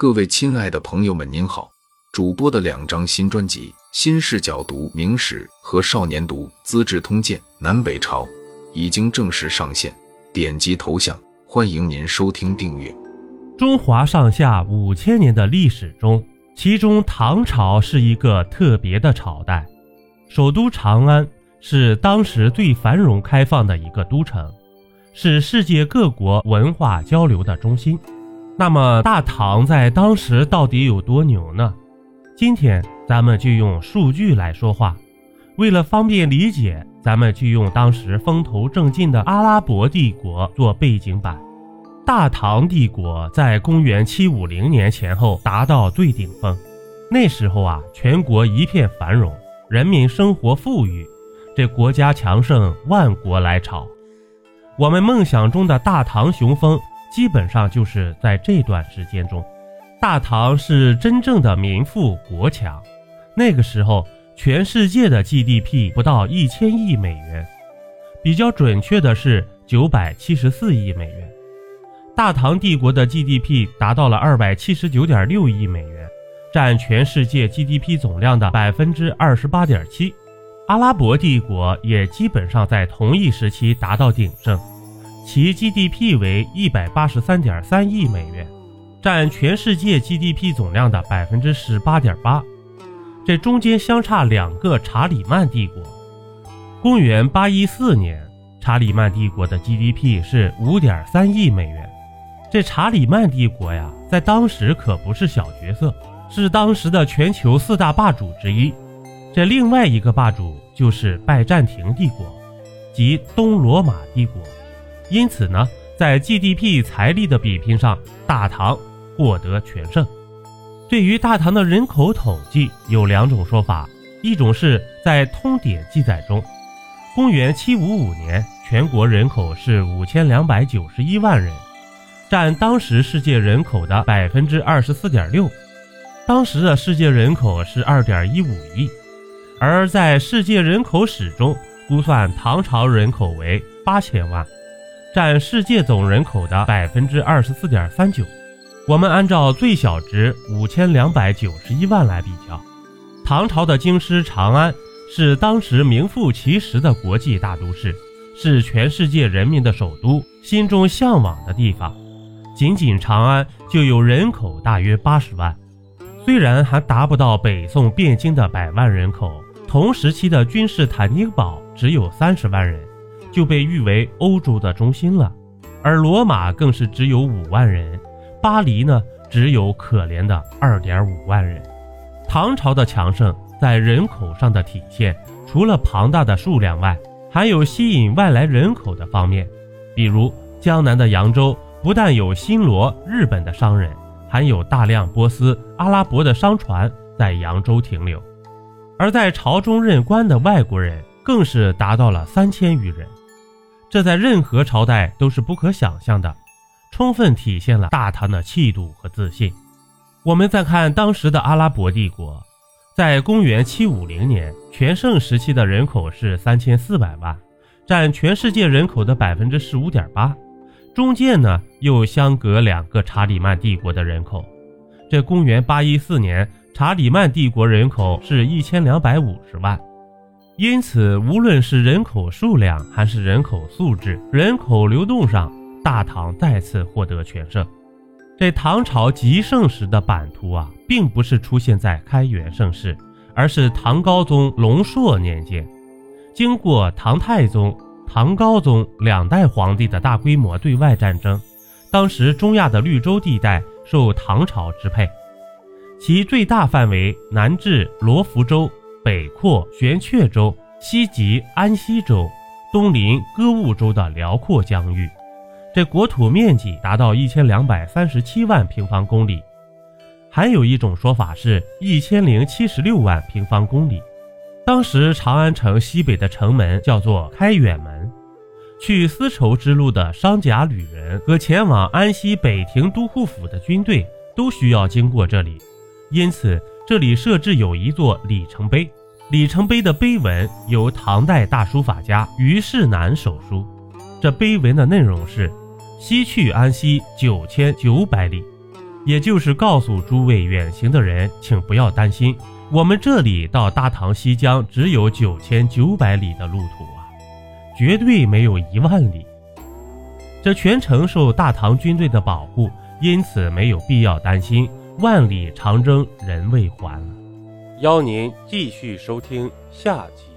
各位亲爱的朋友们，您好！主播的两张新专辑《新视角读明史》和《少年读资治通鉴南北朝》已经正式上线，点击头像，欢迎您收听订阅。中华上下五千年的历史中，其中唐朝是一个特别的朝代，首都长安是当时最繁荣开放的一个都城。是世界各国文化交流的中心。那么，大唐在当时到底有多牛呢？今天咱们就用数据来说话。为了方便理解，咱们就用当时风头正劲的阿拉伯帝国做背景板。大唐帝国在公元七五零年前后达到最顶峰，那时候啊，全国一片繁荣，人民生活富裕，这国家强盛，万国来朝。我们梦想中的大唐雄风，基本上就是在这段时间中。大唐是真正的民富国强，那个时候全世界的 GDP 不到一千亿美元，比较准确的是九百七十四亿美元。大唐帝国的 GDP 达到了二百七十九点六亿美元，占全世界 GDP 总量的百分之二十八点七。阿拉伯帝国也基本上在同一时期达到鼎盛，其 GDP 为一百八十三点三亿美元，占全世界 GDP 总量的百分之十八点八。这中间相差两个查理曼帝国。公元八一四年，查理曼帝国的 GDP 是五点三亿美元。这查理曼帝国呀，在当时可不是小角色，是当时的全球四大霸主之一。这另外一个霸主就是拜占庭帝国，即东罗马帝国。因此呢，在 GDP 财力的比拼上，大唐获得全胜。对于大唐的人口统计，有两种说法：一种是在通典记载中，公元755年全国人口是五千两百九十一万人，占当时世界人口的百分之二十四点六。当时的世界人口是二点一五亿。而在世界人口史中，估算唐朝人口为八千万，占世界总人口的百分之二十四点三九。我们按照最小值五千两百九十一万来比较，唐朝的京师长安是当时名副其实的国际大都市，是全世界人民的首都，心中向往的地方。仅仅长安就有人口大约八十万，虽然还达不到北宋汴京的百万人口。同时期的君士坦丁堡只有三十万人，就被誉为欧洲的中心了，而罗马更是只有五万人，巴黎呢只有可怜的二点五万人。唐朝的强盛在人口上的体现，除了庞大的数量外，还有吸引外来人口的方面，比如江南的扬州不但有新罗、日本的商人，还有大量波斯、阿拉伯的商船在扬州停留。而在朝中任官的外国人更是达到了三千余人，这在任何朝代都是不可想象的，充分体现了大唐的气度和自信。我们再看当时的阿拉伯帝国，在公元七五零年全盛时期的人口是三千四百万，占全世界人口的百分之十五点八，中间呢又相隔两个查理曼帝国的人口，这公元八一四年。查理曼帝国人口是一千两百五十万，因此无论是人口数量还是人口素质、人口流动上，大唐再次获得全胜。这唐朝极盛时的版图啊，并不是出现在开元盛世，而是唐高宗龙朔年间，经过唐太宗、唐高宗两代皇帝的大规模对外战争，当时中亚的绿洲地带受唐朝支配。其最大范围南至罗浮州，北扩玄阙州，西及安西州，东临歌舞州的辽阔疆域。这国土面积达到一千两百三十七万平方公里，还有一种说法是一千零七十六万平方公里。当时长安城西北的城门叫做开远门，去丝绸之路的商贾旅人和前往安西北庭都护府的军队都需要经过这里。因此，这里设置有一座里程碑。里程碑的碑文由唐代大书法家虞世南手书。这碑文的内容是：西去安西九千九百里，也就是告诉诸位远行的人，请不要担心，我们这里到大唐西疆只有九千九百里的路途啊，绝对没有一万里。这全程受大唐军队的保护，因此没有必要担心万里长征人未还了。邀您继续收听下集。